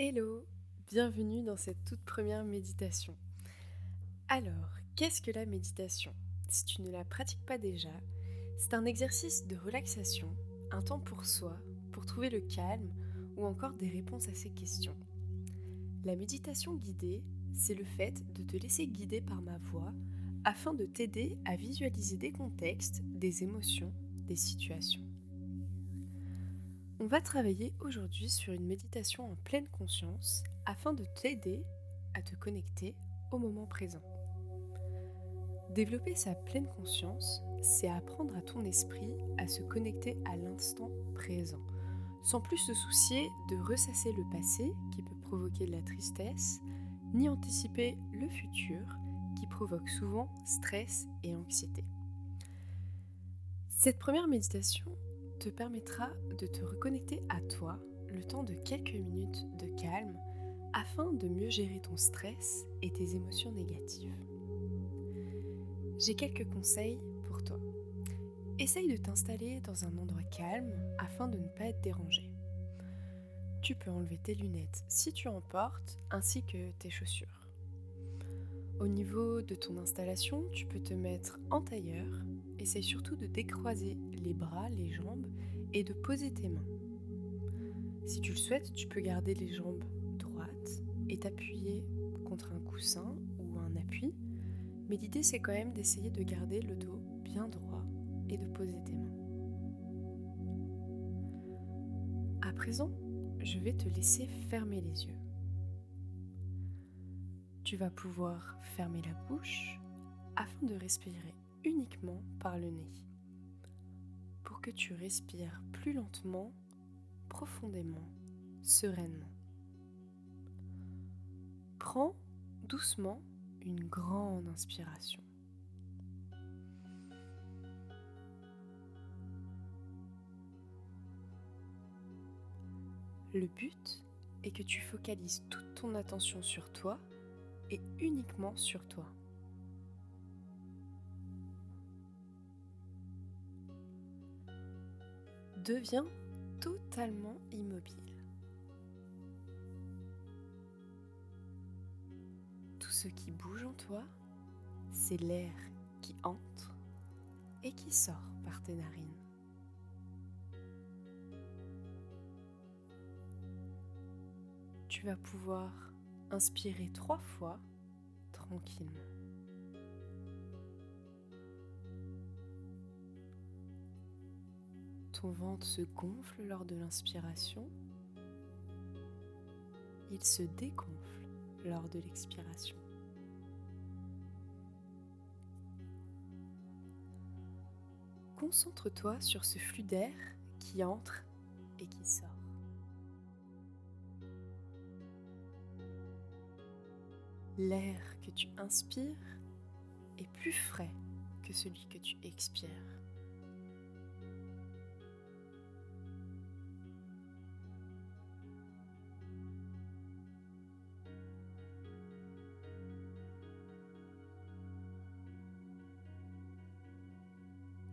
Hello, bienvenue dans cette toute première méditation. Alors, qu'est-ce que la méditation? Si tu ne la pratiques pas déjà, c'est un exercice de relaxation, un temps pour soi, pour trouver le calme ou encore des réponses à ces questions. La méditation guidée, c'est le fait de te laisser guider par ma voix afin de t'aider à visualiser des contextes, des émotions, des situations. On va travailler aujourd'hui sur une méditation en pleine conscience afin de t'aider à te connecter au moment présent. Développer sa pleine conscience, c'est apprendre à ton esprit à se connecter à l'instant présent, sans plus se soucier de ressasser le passé qui peut provoquer de la tristesse, ni anticiper le futur qui provoque souvent stress et anxiété. Cette première méditation te permettra de te reconnecter à toi le temps de quelques minutes de calme afin de mieux gérer ton stress et tes émotions négatives. J'ai quelques conseils pour toi. Essaye de t'installer dans un endroit calme afin de ne pas être dérangé. Tu peux enlever tes lunettes si tu en portes ainsi que tes chaussures. Au niveau de ton installation, tu peux te mettre en tailleur. Essaye surtout de décroiser les bras, les jambes et de poser tes mains. Si tu le souhaites, tu peux garder les jambes droites et t'appuyer contre un coussin ou un appui. Mais l'idée c'est quand même d'essayer de garder le dos bien droit et de poser tes mains. À présent, je vais te laisser fermer les yeux tu vas pouvoir fermer la bouche afin de respirer uniquement par le nez. Pour que tu respires plus lentement, profondément, sereinement. Prends doucement une grande inspiration. Le but est que tu focalises toute ton attention sur toi et uniquement sur toi. Deviens totalement immobile. Tout ce qui bouge en toi, c'est l'air qui entre et qui sort par tes narines. Tu vas pouvoir Inspirez trois fois tranquillement. Ton ventre se gonfle lors de l'inspiration. Il se dégonfle lors de l'expiration. Concentre-toi sur ce flux d'air qui entre et qui sort. L'air que tu inspires est plus frais que celui que tu expires.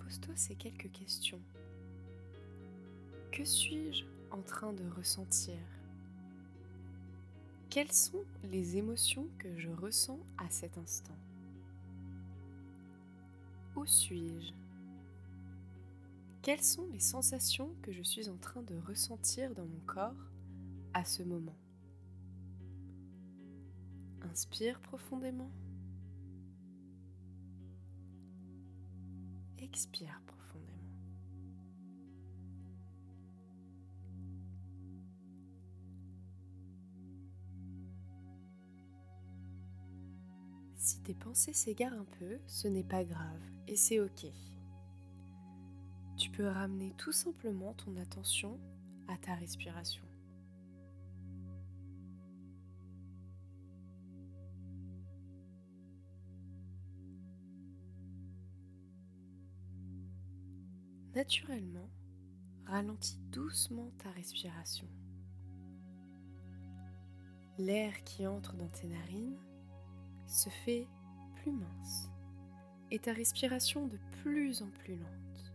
Pose-toi ces quelques questions. Que suis-je en train de ressentir? Quelles sont les émotions que je ressens à cet instant? Où suis-je? Quelles sont les sensations que je suis en train de ressentir dans mon corps à ce moment? Inspire profondément. Expire profondément. Si tes pensées s'égarent un peu, ce n'est pas grave et c'est ok. Tu peux ramener tout simplement ton attention à ta respiration. Naturellement, ralentis doucement ta respiration. L'air qui entre dans tes narines se fait plus mince et ta respiration de plus en plus lente.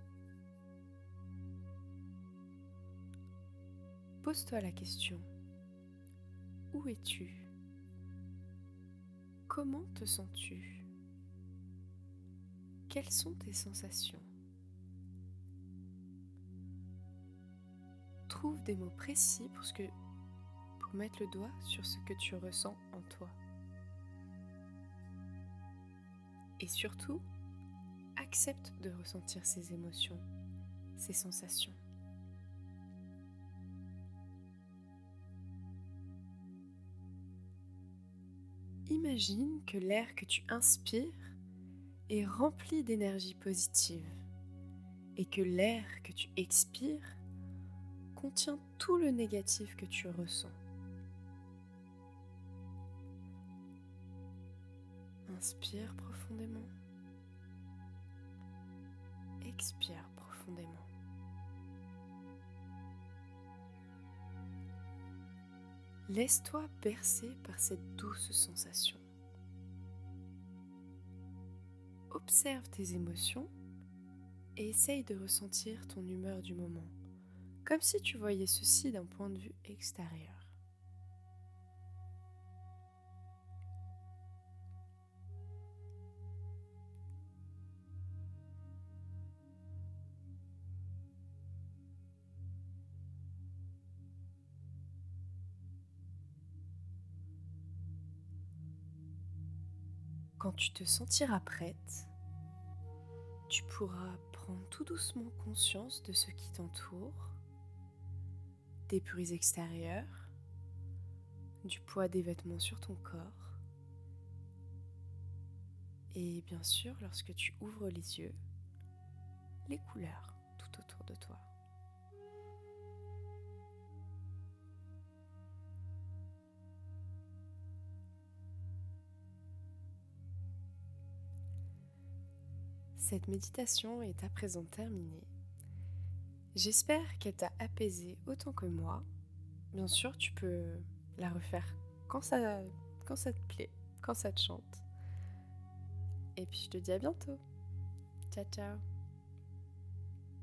Pose-toi la question, Où es-tu? Comment te sens-tu? Quelles sont tes sensations? Trouve des mots précis pour, mettre le doigt sur ce que tu ressens en toi. Et surtout, accepte de ressentir ces émotions, ces sensations. Imagine que l'air que tu inspires est rempli d'énergie positive et que l'air que tu expires contient tout le négatif que tu ressens. Inspire profondément. Expire profondément. Laisse-toi bercer par cette douce sensation. Observe tes émotions et essaye de ressentir ton humeur du moment, comme si tu voyais ceci d'un point de vue extérieur. Quand tu te sentiras prête, tu pourras prendre tout doucement conscience de ce qui t'entoure, des bruits extérieurs, du poids des vêtements sur ton corps, et bien sûr, lorsque tu ouvres les yeux, les couleurs tout autour de toi. Cette méditation est à présent terminée. J'espère qu'elle t'a apaisé autant que moi. Bien sûr, tu peux la refaire quand ça, te plaît, quand ça te chante. Et puis je te dis à bientôt. Ciao ciao